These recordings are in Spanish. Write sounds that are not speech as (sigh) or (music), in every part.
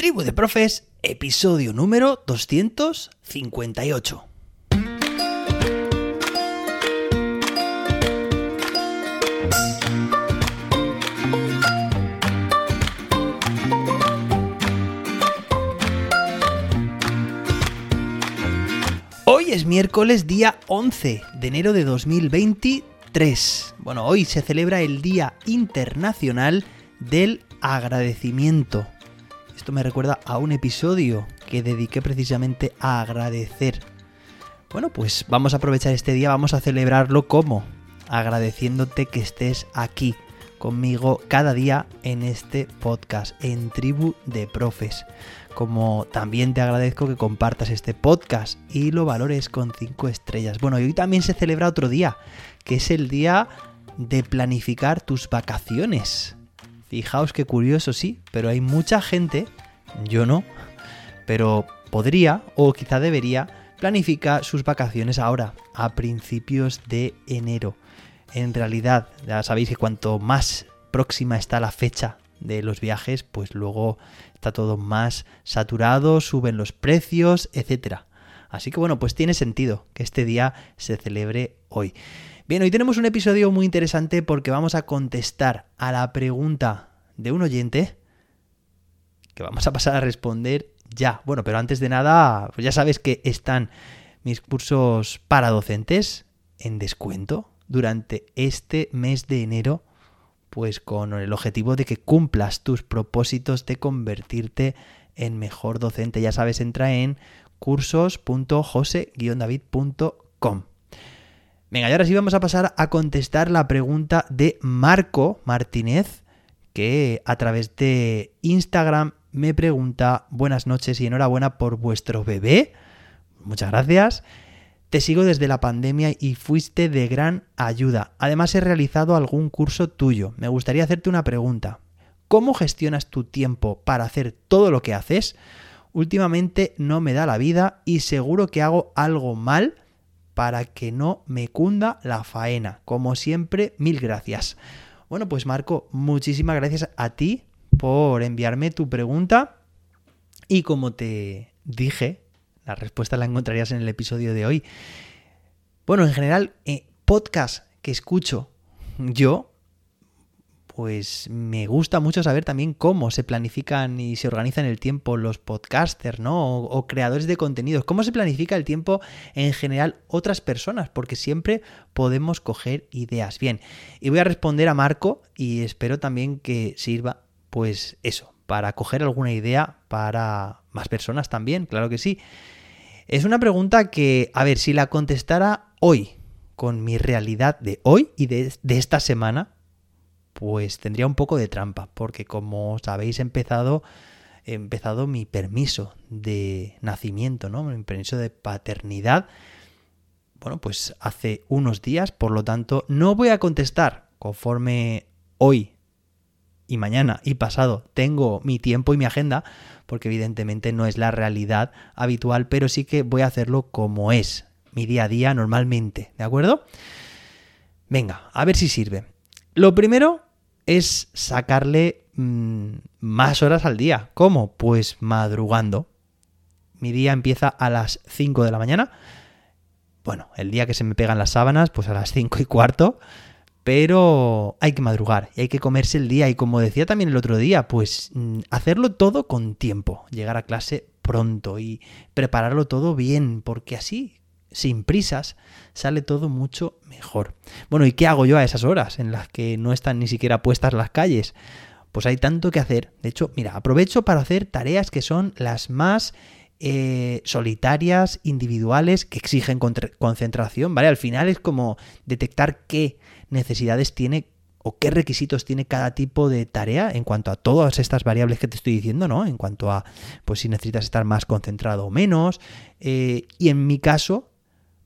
Tribu de Profes, episodio número 258. Hoy es miércoles día 11 de enero de 2023. Bueno, hoy se celebra el Día Internacional del Agradecimiento. Me recuerda a un episodio que dediqué precisamente a agradecer. Bueno, pues vamos a aprovechar este día, vamos a celebrarlo como agradeciéndote que estés aquí conmigo cada día en este podcast, en Tribu de Profes. Como también te agradezco que compartas este podcast y lo valores con 5 estrellas. Bueno, y hoy también se celebra otro día, que es el día de planificar tus vacaciones. Fijaos qué curioso, sí, pero hay mucha gente, yo no, pero podría o quizá debería planificar sus vacaciones ahora, a principios de enero. En realidad, ya sabéis que cuanto más próxima está la fecha de los viajes, pues luego está todo más saturado, suben los precios, etc. Así que bueno, pues tiene sentido que este día se celebre hoy. Bien, hoy tenemos un episodio muy interesante porque vamos a contestar a la pregunta de un oyente vamos a pasar a responder ya. Bueno, pero antes de nada, pues ya sabes que están mis cursos para docentes en descuento durante este mes de enero, pues con el objetivo de que cumplas tus propósitos de convertirte en mejor docente. Ya sabes, entra en cursos.jose-david.com. Venga, y ahora sí vamos a pasar a contestar la pregunta de Marco Martínez, que a través de Instagram me pregunta buenas noches y enhorabuena por vuestro bebé. Muchas gracias. Te sigo desde la pandemia y fuiste de gran ayuda. Además he realizado algún curso tuyo. Me gustaría hacerte una pregunta. ¿Cómo gestionas tu tiempo para hacer todo lo que haces? Últimamente no me da la vida y seguro que hago algo mal para que no me cunda la faena. Como siempre, mil gracias. Bueno, pues Marco, muchísimas gracias a ti por enviarme tu pregunta. Y como te dije, la respuesta la encontrarías en el episodio de hoy. Bueno, en general, eh, podcast que escucho yo, pues me gusta mucho saber también cómo se planifican y se organizan el tiempo los podcasters, ¿no? O, o, creadores de contenidos. Cómo se planifica el tiempo en general otras personas, porque siempre podemos coger ideas. Bien, y voy a responder a Marco y espero también que sirva, pues eso, para coger alguna idea para más personas también, claro que sí. Es una pregunta que, a ver, si la contestara hoy, con mi realidad de hoy y de, de esta semana, pues tendría un poco de trampa, porque como sabéis he empezado, he empezado mi permiso de nacimiento, ¿no? Mi permiso de paternidad. Bueno, pues hace unos días, por lo tanto, no voy a contestar conforme hoy y mañana y pasado tengo mi tiempo y mi agenda, porque evidentemente no es la realidad habitual, pero sí que voy a hacerlo como es mi día a día normalmente, ¿de acuerdo? Venga, a ver si sirve. Lo primero es sacarle mmm, más horas al día. ¿Cómo? Pues madrugando. Mi día empieza a las 5 de la mañana. Bueno, el día que se me pegan las sábanas, pues a las 5 y cuarto. Pero hay que madrugar y hay que comerse el día. Y como decía también el otro día, pues mmm, hacerlo todo con tiempo. Llegar a clase pronto y prepararlo todo bien. Porque así sin prisas, sale todo mucho mejor. Bueno, ¿y qué hago yo a esas horas en las que no están ni siquiera puestas las calles? Pues hay tanto que hacer. De hecho, mira, aprovecho para hacer tareas que son las más eh, solitarias, individuales, que exigen concentración, ¿vale? Al final es como detectar qué necesidades tiene o qué requisitos tiene cada tipo de tarea en cuanto a todas estas variables que te estoy diciendo, ¿no? En cuanto a, pues si necesitas estar más concentrado o menos. Eh, y en mi caso,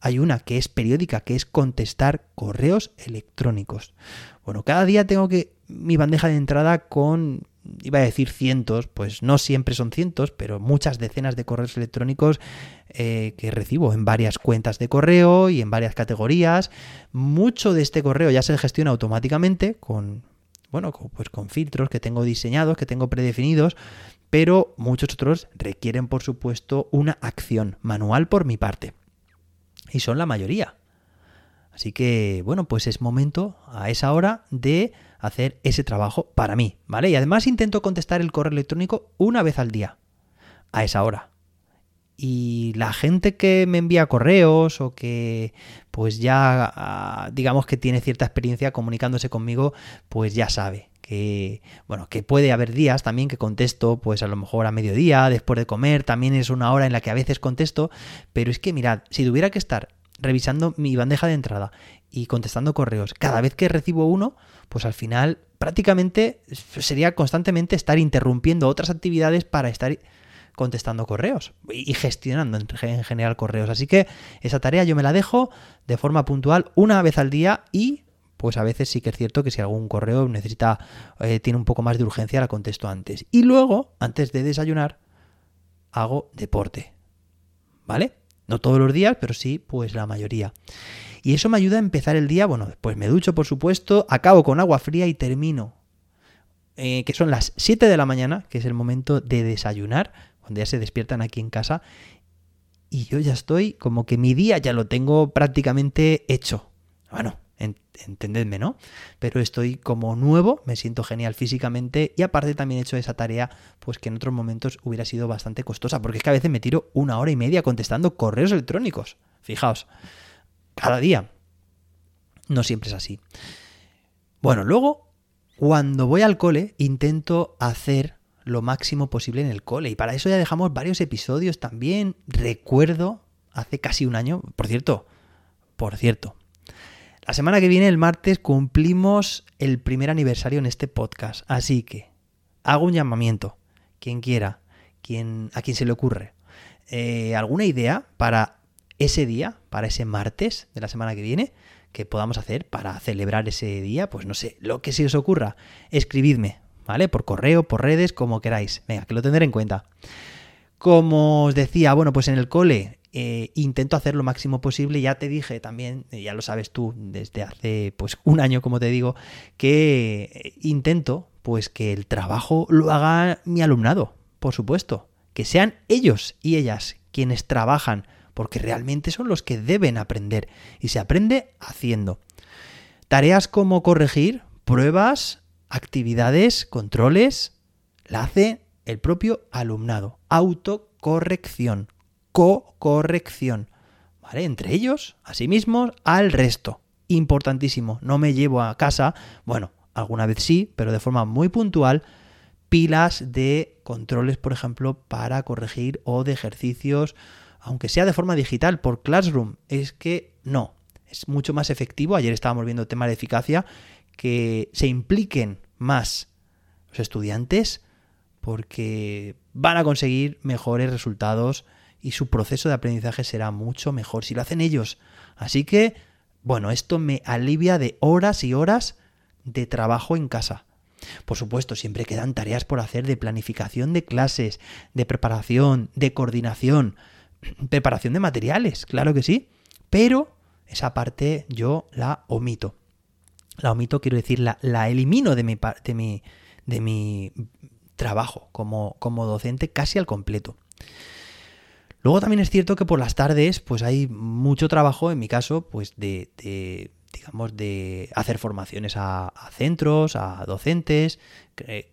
hay una que es periódica, que es contestar correos electrónicos. Bueno, cada día tengo que mi bandeja de entrada con, iba a decir cientos, pues no siempre son cientos, pero muchas decenas de correos electrónicos eh, que recibo en varias cuentas de correo y en varias categorías. Mucho de este correo ya se gestiona automáticamente con, bueno, pues con filtros que tengo diseñados, que tengo predefinidos, pero muchos otros requieren, por supuesto, una acción manual por mi parte. Y son la mayoría. Así que, bueno, pues es momento a esa hora de hacer ese trabajo para mí, ¿vale? Y además intento contestar el correo electrónico una vez al día, a esa hora. Y la gente que me envía correos o que pues ya ah, digamos que tiene cierta experiencia comunicándose conmigo, pues ya sabe que bueno, que puede haber días también que contesto pues a lo mejor a mediodía, después de comer, también es una hora en la que a veces contesto, pero es que mirad, si tuviera que estar revisando mi bandeja de entrada y contestando correos cada vez que recibo uno, pues al final prácticamente sería constantemente estar interrumpiendo otras actividades para estar contestando correos y gestionando en general correos. Así que esa tarea yo me la dejo de forma puntual una vez al día y pues a veces sí que es cierto que si algún correo necesita, eh, tiene un poco más de urgencia, la contesto antes. Y luego, antes de desayunar, hago deporte. ¿Vale? No todos los días, pero sí, pues la mayoría. Y eso me ayuda a empezar el día, bueno, pues me ducho por supuesto, acabo con agua fría y termino. Eh, que son las 7 de la mañana, que es el momento de desayunar, cuando ya se despiertan aquí en casa, y yo ya estoy como que mi día ya lo tengo prácticamente hecho. Bueno, entendedme, ¿no? Pero estoy como nuevo, me siento genial físicamente y aparte también he hecho esa tarea pues que en otros momentos hubiera sido bastante costosa, porque es que a veces me tiro una hora y media contestando correos electrónicos. Fijaos, cada día. No siempre es así. Bueno, luego, cuando voy al cole, intento hacer lo máximo posible en el cole. Y para eso ya dejamos varios episodios también. Recuerdo, hace casi un año, por cierto, por cierto, la semana que viene, el martes, cumplimos el primer aniversario en este podcast. Así que hago un llamamiento. Quien quiera, quien, a quien se le ocurre. Eh, ¿Alguna idea para ese día, para ese martes de la semana que viene? que podamos hacer para celebrar ese día, pues no sé, lo que se os ocurra, escribidme, ¿vale? Por correo, por redes, como queráis. Venga, que lo tendré en cuenta. Como os decía, bueno, pues en el cole eh, intento hacer lo máximo posible. Ya te dije también, eh, ya lo sabes tú desde hace pues un año, como te digo, que eh, intento pues que el trabajo lo haga mi alumnado, por supuesto. Que sean ellos y ellas quienes trabajan, porque realmente son los que deben aprender. Y se aprende haciendo. Tareas como corregir, pruebas, actividades, controles, la hace el propio alumnado. Autocorrección, co-corrección. ¿Vale? Entre ellos, a sí mismos, al resto. Importantísimo. No me llevo a casa, bueno, alguna vez sí, pero de forma muy puntual, pilas de controles, por ejemplo, para corregir o de ejercicios, aunque sea de forma digital por Classroom. Es que no, es mucho más efectivo. Ayer estábamos viendo el tema de eficacia, que se impliquen más los estudiantes porque van a conseguir mejores resultados y su proceso de aprendizaje será mucho mejor si lo hacen ellos. Así que, bueno, esto me alivia de horas y horas de trabajo en casa. Por supuesto, siempre quedan tareas por hacer de planificación de clases, de preparación, de coordinación, (clears throat) preparación de materiales, claro que sí, pero esa parte yo la omito la omito, quiero decir, la, la elimino de mi, de mi, de mi trabajo como, como docente casi al completo. Luego también es cierto que por las tardes pues hay mucho trabajo, en mi caso, pues de, de digamos, de hacer formaciones a, centros, a docentes,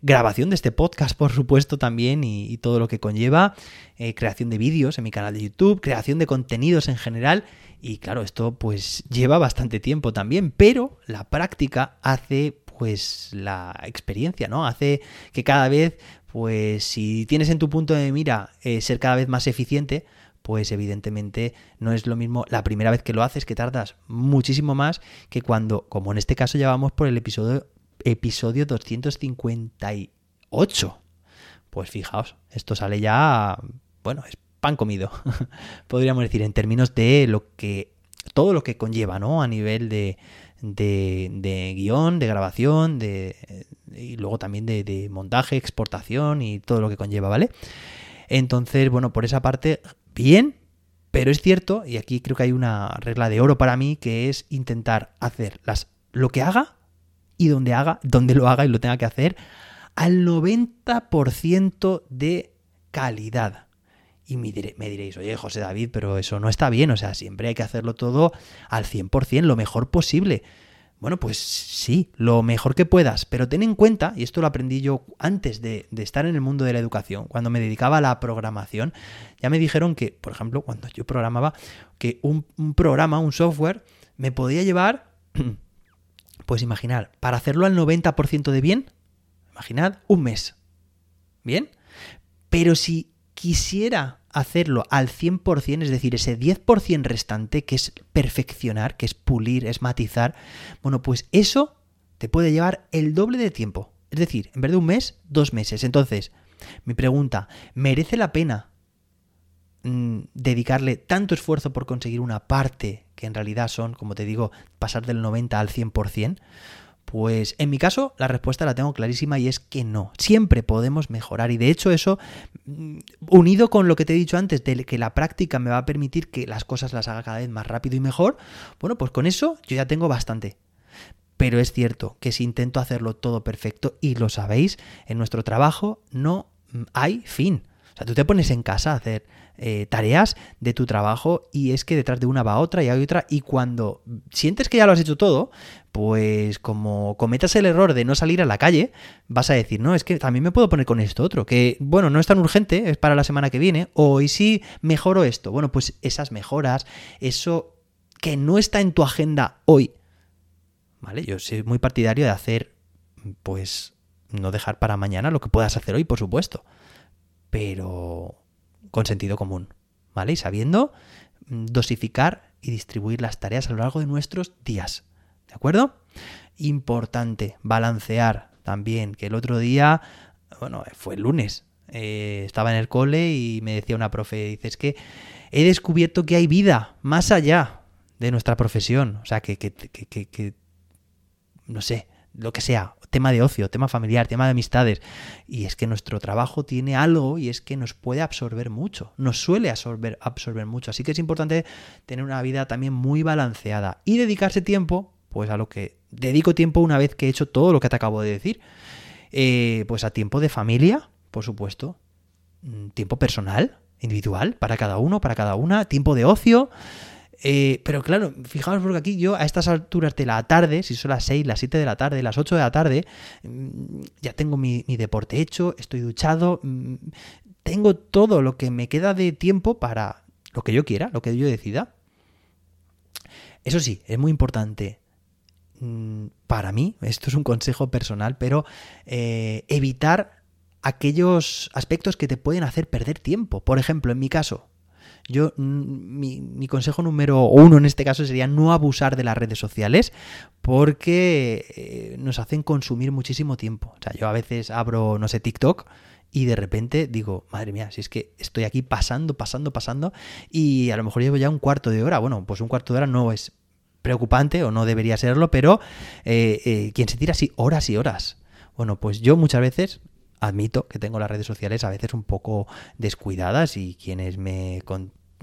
grabación de este podcast, (laughs) por supuesto, también, y, todo lo que conlleva, eh, creación de vídeos en mi canal de YouTube, creación de contenidos en general, y claro, esto pues lleva bastante tiempo también, pero la práctica hace pues la experiencia, ¿no? Hace que cada vez, pues si tienes en tu punto de mira eh, ser cada vez más eficiente, pues evidentemente no es lo mismo la primera vez que lo haces, que tardas muchísimo más que cuando, como en este caso ya vamos por el episodio, episodio 258. Pues fijaos, esto sale ya, bueno, es pan comido, (laughs) podríamos decir, en términos de lo que, todo lo que conlleva, ¿no? A nivel de, de, guion, de grabación, de, y luego también de, de montaje, exportación y todo lo que conlleva, ¿vale? Entonces, bueno, por esa parte, bien, pero es cierto, y aquí creo que hay una regla de oro para mí, que es intentar hacer las, lo que haga y donde haga, donde lo haga y lo tenga que hacer al 90% de calidad. Y me, diréis, oye, José David, pero eso no está bien, o sea, siempre hay que hacerlo todo al 100%, lo mejor posible. Bueno, pues sí, lo mejor que puedas, pero ten en cuenta, y esto lo aprendí yo antes de, estar en el mundo de la educación, cuando me dedicaba a la programación, ya me dijeron que, por ejemplo, cuando yo programaba, que un, un programa, un software, me podía llevar, (clears throat) pues imaginar, para hacerlo al 90% de bien, imaginad, un mes. ¿Bien? Pero si quisiera hacerlo al 100%, es decir, ese 10% restante, que es perfeccionar, que es pulir, es matizar, bueno, pues eso te puede llevar el doble de tiempo. Es decir, en vez de un mes, dos meses. Entonces, mi pregunta, ¿merece la pena mm, dedicarle tanto esfuerzo por conseguir una parte que en realidad son, como te digo, pasar del 90 al 100%? Pues en mi caso la respuesta la tengo clarísima y es que no. Siempre podemos mejorar y de hecho eso, mm, unido con lo que te he dicho antes, de que la práctica me va a permitir que las cosas las haga cada vez más rápido y mejor, bueno, pues con eso yo ya tengo bastante. Pero es cierto que si intento hacerlo todo perfecto, y lo sabéis, en nuestro trabajo no hay fin. O sea, tú te pones en casa a hacer eh, tareas de tu trabajo y es que detrás de una va otra y hay otra y cuando sientes que ya lo has hecho todo, pues como cometas el error de no salir a la calle, vas a decir, no, es que también me puedo poner con esto otro, que bueno, no es tan urgente, es para la semana que viene, o y si mejoro esto, bueno, pues esas mejoras, eso que no está en tu agenda hoy, ¿vale? Yo soy muy partidario de hacer, pues, no dejar para mañana lo que puedas hacer hoy, por supuesto pero con sentido común, ¿vale? Y sabiendo mm, dosificar y distribuir las tareas a lo largo de nuestros días, ¿de acuerdo? Importante, balancear también, que el otro día, bueno, fue el lunes, eh, estaba en el cole y me decía una profe, dice, es que he descubierto que hay vida más allá de nuestra profesión, o sea, que, que, que, que no sé, lo que sea, tema de ocio, tema familiar, tema de amistades. Y es que nuestro trabajo tiene algo y es que nos puede absorber mucho, nos suele absorber, absorber mucho. Así que es importante tener una vida también muy balanceada y dedicarse tiempo, pues a lo que dedico tiempo una vez que he hecho todo lo que te acabo de decir. Eh, pues a tiempo de familia, por supuesto, mm, tiempo personal, individual, para cada uno, para cada una, tiempo de ocio, eh, pero claro, fijaos porque aquí yo a estas alturas de la tarde, si son las 6, las 7 de la tarde, las 8 de la tarde, mm, ya tengo mi, deporte hecho, estoy duchado, mm, tengo todo lo que me queda de tiempo para lo que yo quiera, lo que yo decida. Eso sí, es muy importante mm, para mí, esto es un consejo personal, pero eh, evitar aquellos aspectos que te pueden hacer perder tiempo. Por ejemplo, en mi caso, yo, mm, mi, consejo número uno en este caso sería no abusar de las redes sociales porque eh, nos hacen consumir muchísimo tiempo. O sea, yo a veces abro, no sé, TikTok y de repente digo, madre mía, si es que estoy aquí pasando, pasando, pasando y a lo mejor llevo ya un cuarto de hora. Bueno, pues un cuarto de hora no es preocupante o no debería serlo, pero eh, eh, quien se tira así horas y horas. Bueno, pues yo muchas veces admito que tengo las redes sociales a veces un poco descuidadas y quienes me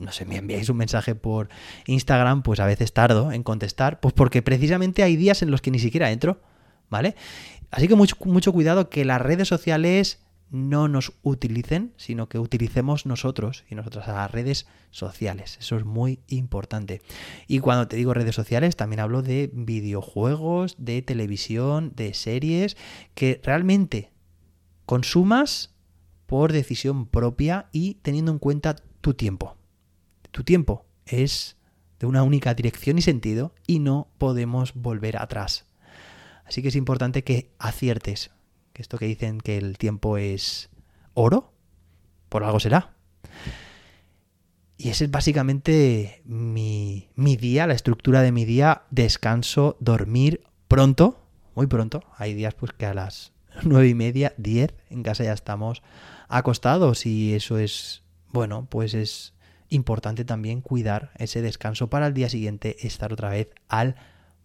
no sé, me enviáis un mensaje por Instagram, pues a veces tardo en contestar, pues porque precisamente hay días en los que ni siquiera entro, ¿vale? Así que mucho, mucho cuidado que las redes sociales no nos utilicen, sino que utilicemos nosotros y nosotras a las redes sociales. Eso es muy importante. Y cuando te digo redes sociales, también hablo de videojuegos, de televisión, de series, que realmente consumas por decisión propia y teniendo en cuenta tu tiempo. Tu tiempo es de una única dirección y sentido y no podemos volver atrás. Así que es importante que aciertes, esto que dicen que el tiempo es oro, por algo será. Y ese es básicamente mi, mi día, la estructura de mi día, descanso, dormir pronto, muy pronto. Hay días pues que a las (laughs) nueve y media, diez, en casa ya estamos acostados y eso es, bueno, pues es importante también cuidar ese descanso para el día siguiente estar otra vez al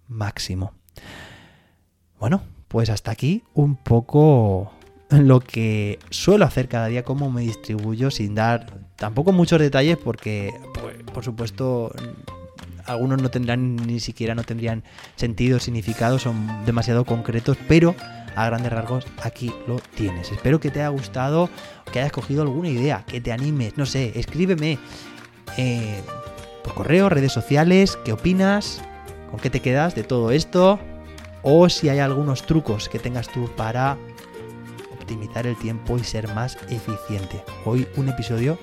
máximo. Bueno, pues hasta aquí un poco lo que suelo hacer cada día, cómo me distribuyo sin dar tampoco muchos detalles porque, pues, por supuesto, algunos no tendrán ni siquiera no tendrían sentido, significado, son demasiado concretos, pero a grandes rasgos aquí lo tienes. Espero que te haya gustado, que hayas cogido alguna idea, que te animes, no sé, escríbeme eh, por correo, redes sociales, qué opinas, con qué te quedas de todo esto, o si hay algunos trucos que tengas tú para optimizar el tiempo y ser más eficiente. Hoy un episodio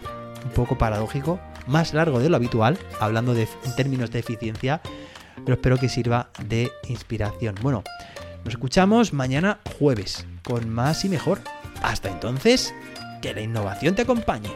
un poco paradójico, más largo de lo habitual, hablando en términos de eficiencia, pero espero que sirva de inspiración. Bueno, nos escuchamos mañana jueves con más y mejor. Hasta entonces, que la innovación te acompañe.